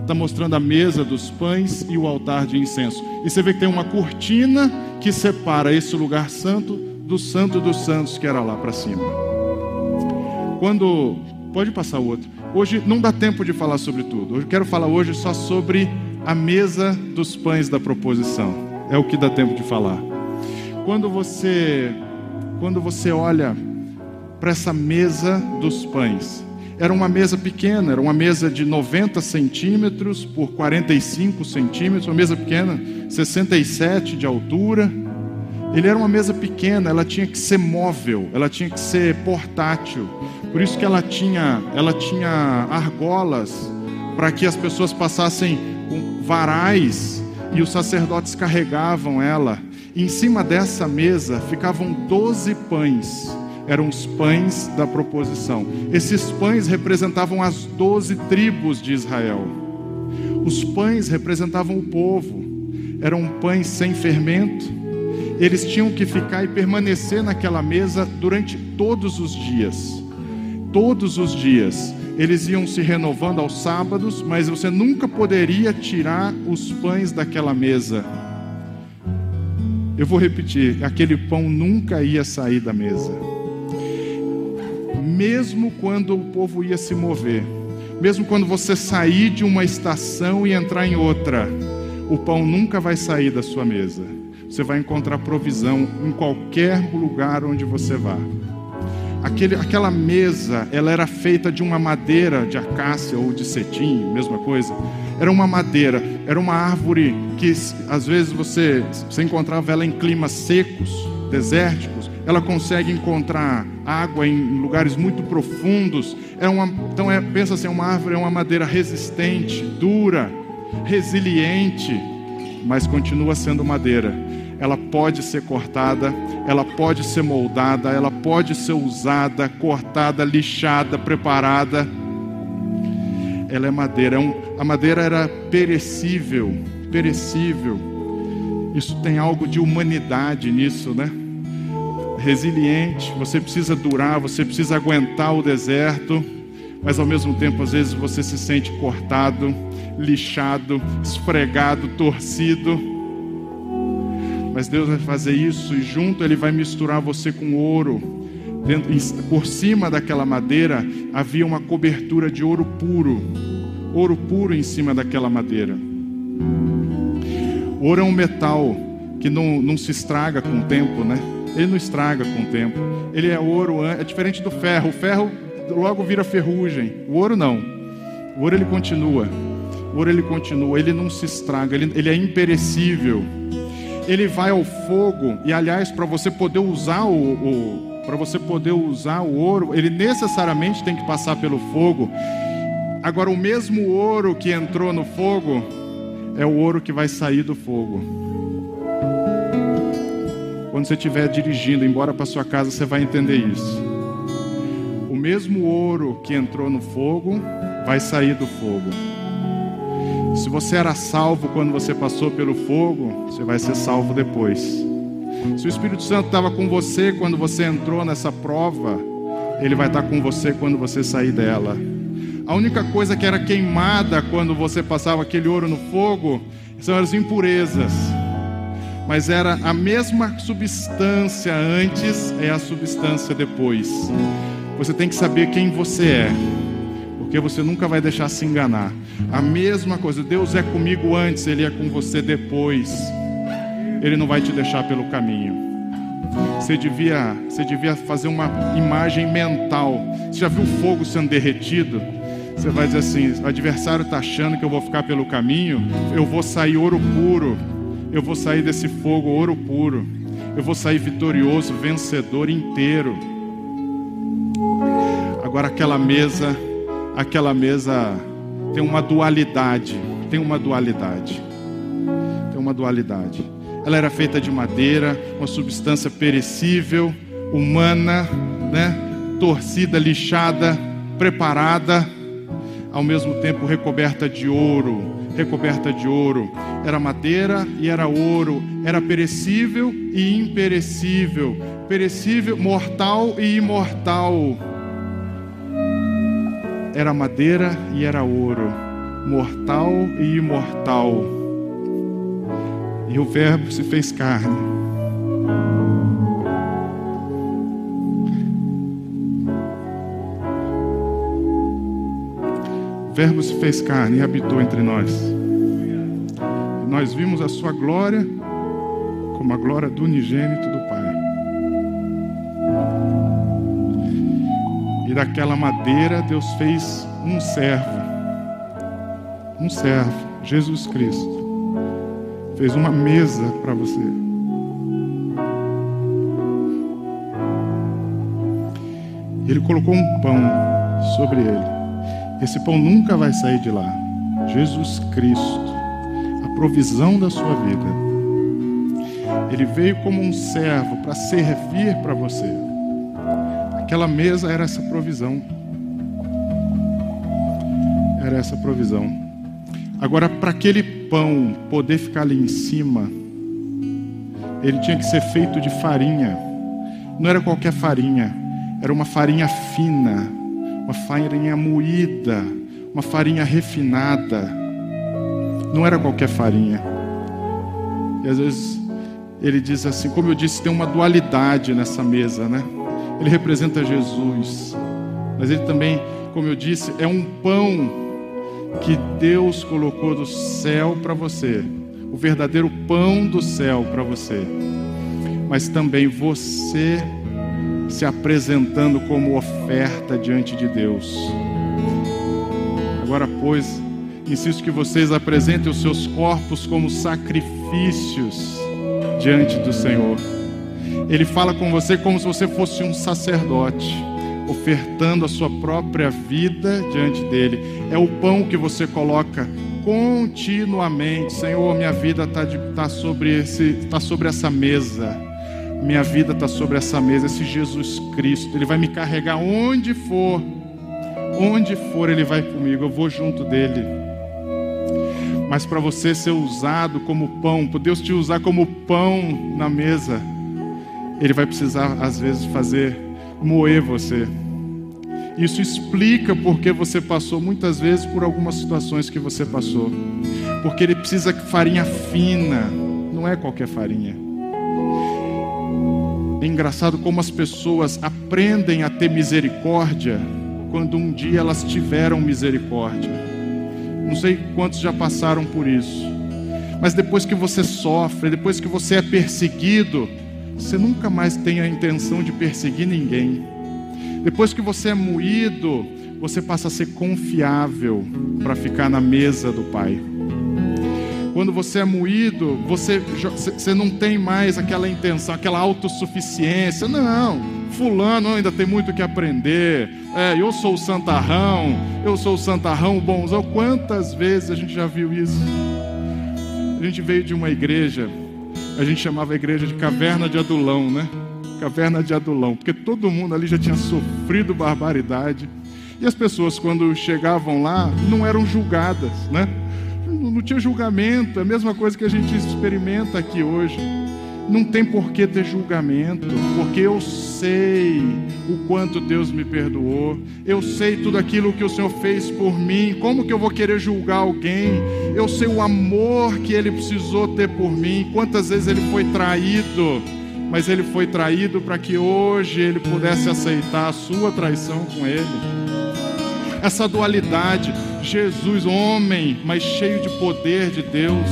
está mostrando a mesa dos pães e o altar de incenso. E você vê que tem uma cortina que separa esse lugar santo do santo dos santos que era lá para cima. Quando. Pode passar o outro. Hoje não dá tempo de falar sobre tudo. Eu quero falar hoje só sobre a mesa dos pães da proposição. É o que dá tempo de falar quando você quando você olha para essa mesa dos pães, era uma mesa pequena, era uma mesa de 90 centímetros por 45 centímetros, uma mesa pequena, 67 de altura. Ele era uma mesa pequena, ela tinha que ser móvel, ela tinha que ser portátil. Por isso que ela tinha, ela tinha argolas para que as pessoas passassem com varais e os sacerdotes carregavam ela em cima dessa mesa ficavam doze pães, eram os pães da proposição. Esses pães representavam as doze tribos de Israel. Os pães representavam o povo, eram pães sem fermento. Eles tinham que ficar e permanecer naquela mesa durante todos os dias. Todos os dias. Eles iam se renovando aos sábados, mas você nunca poderia tirar os pães daquela mesa eu vou repetir: aquele pão nunca ia sair da mesa. Mesmo quando o povo ia se mover, mesmo quando você sair de uma estação e entrar em outra, o pão nunca vai sair da sua mesa. Você vai encontrar provisão em qualquer lugar onde você vá. Aquele, aquela mesa, ela era feita de uma madeira de acácia ou de cetim, mesma coisa. Era uma madeira, era uma árvore que às vezes você, você encontrava ela em climas secos, desérticos. Ela consegue encontrar água em lugares muito profundos. É uma, então é, pensa assim, é uma árvore é uma madeira resistente, dura, resiliente, mas continua sendo madeira ela pode ser cortada, ela pode ser moldada, ela pode ser usada, cortada, lixada, preparada. Ela é madeira. É um, a madeira era perecível, perecível. Isso tem algo de humanidade nisso, né? Resiliente, você precisa durar, você precisa aguentar o deserto, mas ao mesmo tempo, às vezes, você se sente cortado, lixado, esfregado, torcido mas Deus vai fazer isso e junto Ele vai misturar você com ouro. Por cima daquela madeira havia uma cobertura de ouro puro, ouro puro em cima daquela madeira. Ouro é um metal que não, não se estraga com o tempo, né? Ele não estraga com o tempo. Ele é ouro, é diferente do ferro. O ferro logo vira ferrugem. O ouro não. O ouro ele continua. O ouro ele continua, ele não se estraga, ele, ele é imperecível. Ele vai ao fogo e aliás para você poder usar o, o para você poder usar o ouro, ele necessariamente tem que passar pelo fogo. Agora o mesmo ouro que entrou no fogo é o ouro que vai sair do fogo. Quando você estiver dirigindo embora para sua casa, você vai entender isso. O mesmo ouro que entrou no fogo vai sair do fogo. Se você era salvo quando você passou pelo fogo, você vai ser salvo depois. Se o Espírito Santo estava com você quando você entrou nessa prova, ele vai estar com você quando você sair dela. A única coisa que era queimada quando você passava aquele ouro no fogo são as impurezas. Mas era a mesma substância antes, é a substância depois. Você tem que saber quem você é porque você nunca vai deixar se enganar. A mesma coisa, Deus é comigo antes, Ele é com você depois. Ele não vai te deixar pelo caminho. Você devia, você devia fazer uma imagem mental. Você já viu fogo sendo derretido? Você vai dizer assim: o adversário está achando que eu vou ficar pelo caminho, eu vou sair ouro puro, eu vou sair desse fogo ouro puro, eu vou sair vitorioso, vencedor inteiro. Agora aquela mesa aquela mesa tem uma dualidade, tem uma dualidade. Tem uma dualidade. Ela era feita de madeira, uma substância perecível, humana, né? Torcida, lixada, preparada, ao mesmo tempo recoberta de ouro, recoberta de ouro. Era madeira e era ouro, era perecível e imperecível, perecível, mortal e imortal era madeira e era ouro, mortal e imortal. E o Verbo se fez carne. O Verbo se fez carne e habitou entre nós. E nós vimos a sua glória como a glória do unigênito do Pai. E daquela madeira Deus fez um servo. Um servo, Jesus Cristo. Fez uma mesa para você. Ele colocou um pão sobre ele. Esse pão nunca vai sair de lá. Jesus Cristo, a provisão da sua vida. Ele veio como um servo para servir para você. Aquela mesa era essa provisão. Era essa provisão. Agora, para aquele pão poder ficar ali em cima, ele tinha que ser feito de farinha. Não era qualquer farinha, era uma farinha fina, uma farinha moída, uma farinha refinada. Não era qualquer farinha. E às vezes ele diz assim, como eu disse, tem uma dualidade nessa mesa, né? ele representa Jesus. Mas ele também, como eu disse, é um pão que Deus colocou do céu para você, o verdadeiro pão do céu para você. Mas também você se apresentando como oferta diante de Deus. Agora, pois, insisto que vocês apresentem os seus corpos como sacrifícios diante do Senhor. Ele fala com você como se você fosse um sacerdote, ofertando a sua própria vida diante dele. É o pão que você coloca continuamente. Senhor, minha vida está tá sobre, tá sobre essa mesa. Minha vida está sobre essa mesa. Esse Jesus Cristo, Ele vai me carregar onde for. Onde for, Ele vai comigo. Eu vou junto dele. Mas para você ser usado como pão, para Deus te usar como pão na mesa ele vai precisar, às vezes, fazer moer você. Isso explica porque você passou muitas vezes por algumas situações que você passou. Porque ele precisa farinha fina, não é qualquer farinha. É engraçado como as pessoas aprendem a ter misericórdia quando um dia elas tiveram misericórdia. Não sei quantos já passaram por isso. Mas depois que você sofre, depois que você é perseguido, você nunca mais tem a intenção de perseguir ninguém. Depois que você é moído você passa a ser confiável para ficar na mesa do Pai. Quando você é moído, você, você não tem mais aquela intenção, aquela autossuficiência. Não, fulano ainda tem muito que aprender. É, eu sou o santarrão, eu sou o santarrão bonzão. Quantas vezes a gente já viu isso? A gente veio de uma igreja, a gente chamava a igreja de caverna de adulão, né? Caverna de adulão, porque todo mundo ali já tinha sofrido barbaridade e as pessoas, quando chegavam lá, não eram julgadas, né? Não tinha julgamento, é a mesma coisa que a gente experimenta aqui hoje. Não tem por que ter julgamento, porque eu sei o quanto Deus me perdoou, eu sei tudo aquilo que o Senhor fez por mim, como que eu vou querer julgar alguém? Eu sei o amor que ele precisou ter por mim, quantas vezes ele foi traído, mas ele foi traído para que hoje ele pudesse aceitar a sua traição com ele essa dualidade. Jesus, homem, mas cheio de poder de Deus.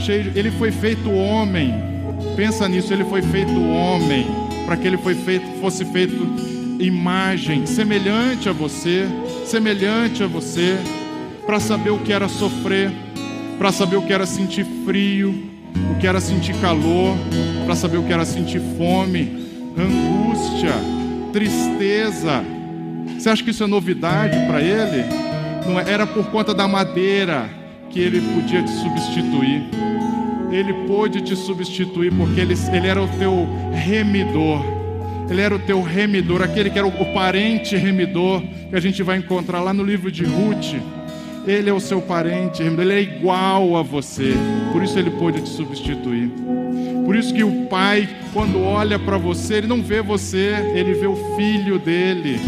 Cheio, ele foi feito homem. Pensa nisso, ele foi feito homem, para que ele foi feito, fosse feito imagem, semelhante a você, semelhante a você, para saber o que era sofrer, para saber o que era sentir frio, o que era sentir calor, para saber o que era sentir fome, angústia, tristeza, você acha que isso é novidade para ele? Não é, era por conta da madeira que ele podia te substituir. Ele pôde te substituir porque ele, ele era o teu remidor. Ele era o teu remidor, aquele que era o, parente remidor que a gente vai encontrar lá no livro de Ruth. Ele é o seu parente, ele é igual a você, por isso ele pôde te substituir. Por isso que o pai, quando olha para você, ele não vê você, ele vê o filho dele.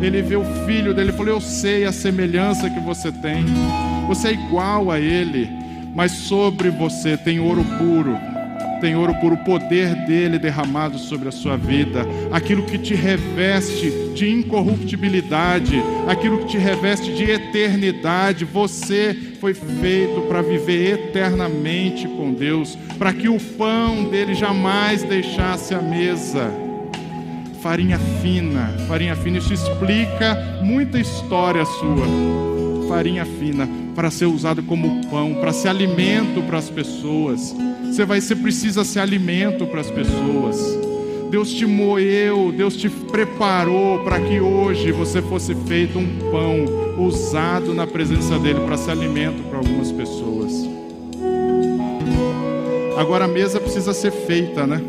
Ele vê o filho dele. Ele falou: Eu sei a semelhança que você tem. Você é igual a ele, mas sobre você tem ouro puro Senhor, por o poder dele derramado sobre a sua vida, aquilo que te reveste de incorruptibilidade, aquilo que te reveste de eternidade. Você foi feito para viver eternamente com Deus, para que o pão dele jamais deixasse a mesa. Farinha fina, farinha fina, isso explica muita história sua. Farinha fina para ser usada como pão, para ser alimento para as pessoas. Você vai ser precisa ser alimento para as pessoas. Deus te moeu, Deus te preparou para que hoje você fosse feito um pão usado na presença dele para ser alimento para algumas pessoas. Agora a mesa precisa ser feita, né?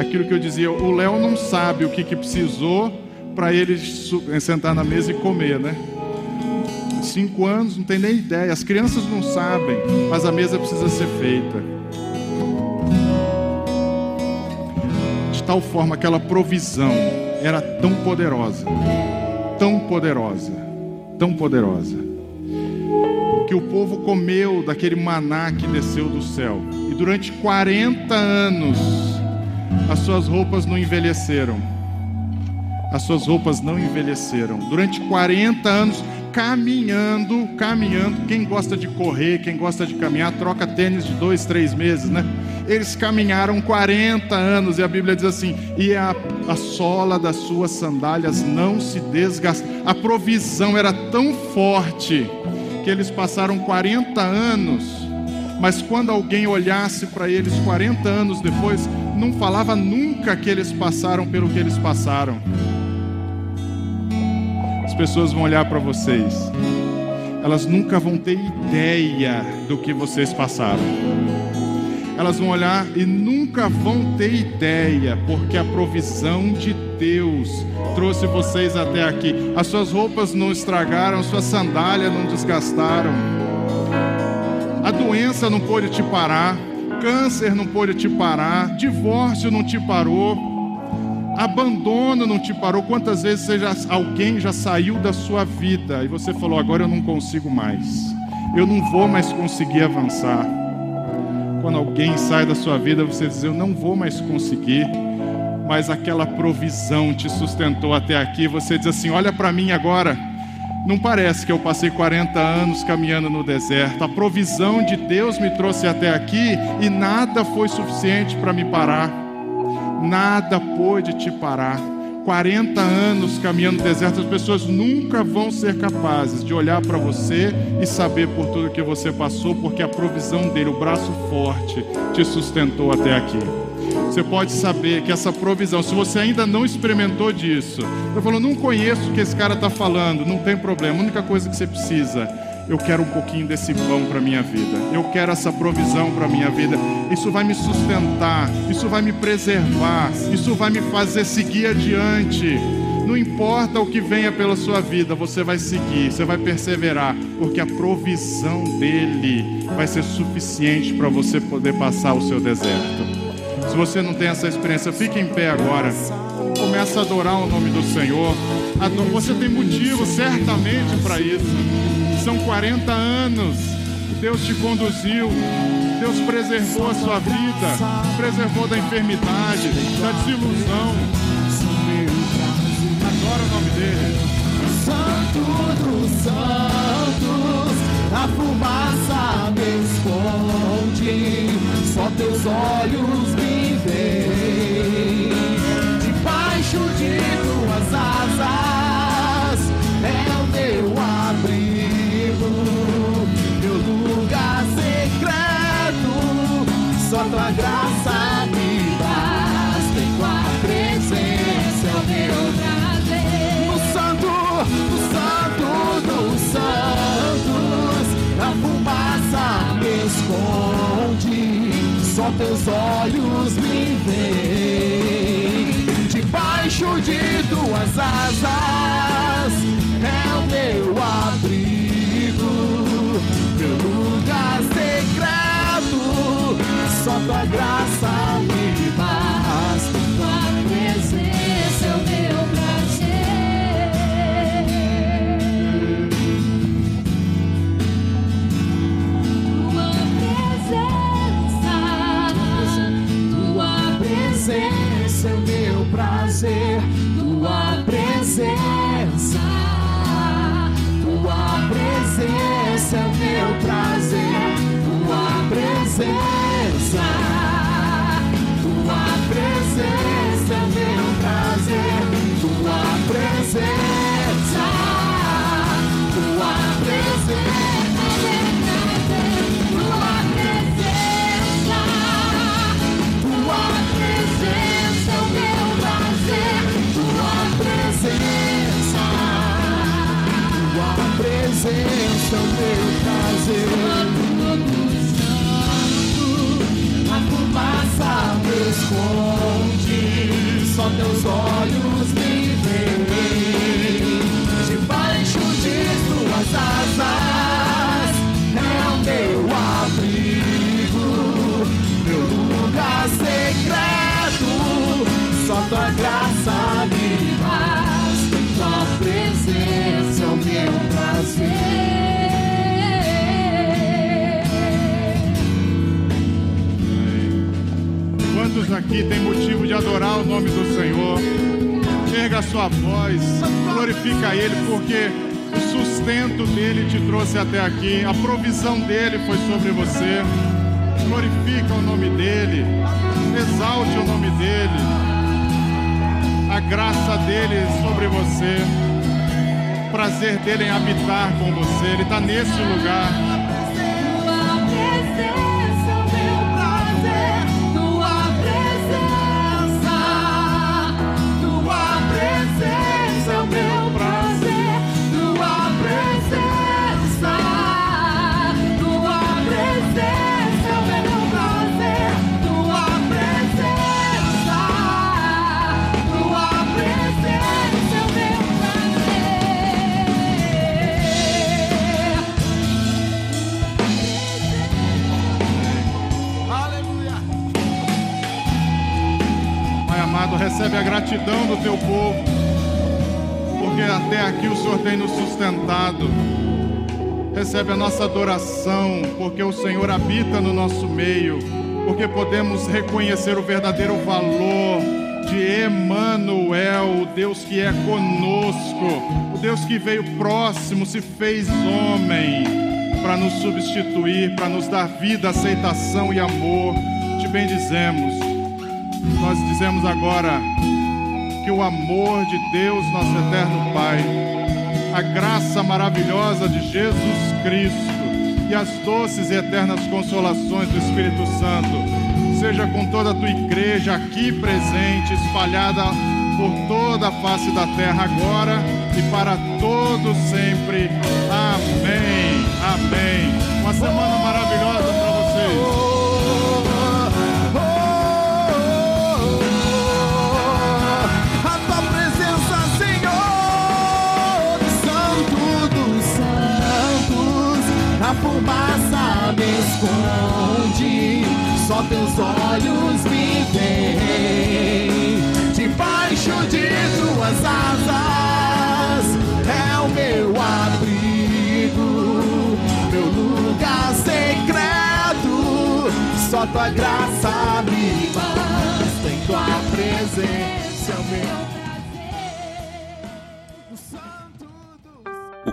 Aquilo que eu dizia, o Léo não sabe o que, que precisou para ele sentar na mesa e comer, né? Cinco anos, não tem nem ideia. As crianças não sabem, mas a mesa precisa ser feita. Tal forma aquela provisão era tão poderosa, tão poderosa, tão poderosa, que o povo comeu daquele maná que desceu do céu, e durante 40 anos as suas roupas não envelheceram. As suas roupas não envelheceram. Durante 40 anos caminhando, caminhando. Quem gosta de correr, quem gosta de caminhar, troca tênis de dois, três meses, né? Eles caminharam 40 anos e a Bíblia diz assim: e a, a sola das suas sandálias não se desgastou. A provisão era tão forte que eles passaram 40 anos, mas quando alguém olhasse para eles 40 anos depois, não falava nunca que eles passaram pelo que eles passaram. As pessoas vão olhar para vocês, elas nunca vão ter ideia do que vocês passaram elas vão olhar e nunca vão ter ideia, porque a provisão de Deus trouxe vocês até aqui. As suas roupas não estragaram, suas sandálias não desgastaram. A doença não pôde te parar, câncer não pôde te parar, divórcio não te parou, abandono não te parou. Quantas vezes já, alguém já saiu da sua vida e você falou: agora eu não consigo mais, eu não vou mais conseguir avançar quando alguém sai da sua vida, você diz: Eu não vou mais conseguir, mas aquela provisão te sustentou até aqui. Você diz assim: Olha para mim agora. Não parece que eu passei 40 anos caminhando no deserto. A provisão de Deus me trouxe até aqui e nada foi suficiente para me parar. Nada pôde te parar. 40 anos caminhando no deserto, as pessoas nunca vão ser capazes de olhar para você e saber por tudo que você passou, porque a provisão dele, o braço forte, te sustentou até aqui. Você pode saber que essa provisão, se você ainda não experimentou disso, eu falo, não conheço o que esse cara está falando, não tem problema, a única coisa que você precisa eu quero um pouquinho desse pão para minha vida. Eu quero essa provisão para minha vida. Isso vai me sustentar, isso vai me preservar, isso vai me fazer seguir adiante. Não importa o que venha pela sua vida, você vai seguir, você vai perseverar, porque a provisão dele vai ser suficiente para você poder passar o seu deserto. Se você não tem essa experiência, fique em pé agora. Começa a adorar o nome do Senhor. Você tem motivo certamente para isso. São 40 anos que Deus te conduziu. Deus preservou a sua vida, preservou da enfermidade, da desilusão. Adora o nome dele. Santo dos santos, a fumaça me esconde, só teus olhos me veem. Teus olhos me veem. Debaixo de tuas asas é o meu abrigo, meu lugar secreto, só tua graça prazer, Porque o sustento dele te trouxe até aqui, a provisão dele foi sobre você. Glorifica o nome dele, exalte o nome dele, a graça dele sobre você, o prazer dele em habitar com você, ele está nesse lugar. Recebe a gratidão do teu povo, porque até aqui o Senhor tem nos sustentado. Recebe a nossa adoração, porque o Senhor habita no nosso meio, porque podemos reconhecer o verdadeiro valor de Emanuel, o Deus que é conosco, o Deus que veio próximo, se fez homem para nos substituir, para nos dar vida, aceitação e amor. Te bendizemos. Nós dizemos agora que o amor de Deus, nosso eterno Pai, a graça maravilhosa de Jesus Cristo e as doces e eternas consolações do Espírito Santo seja com toda a tua igreja aqui presente, espalhada por toda a face da terra agora e para todos sempre. Amém. Amém. Uma semana maravilhosa para vocês. A fumaça me esconde, só teus olhos me veem. Debaixo de tuas asas é o meu abrigo, meu lugar secreto. Só tua graça me basta em tua presença, meu.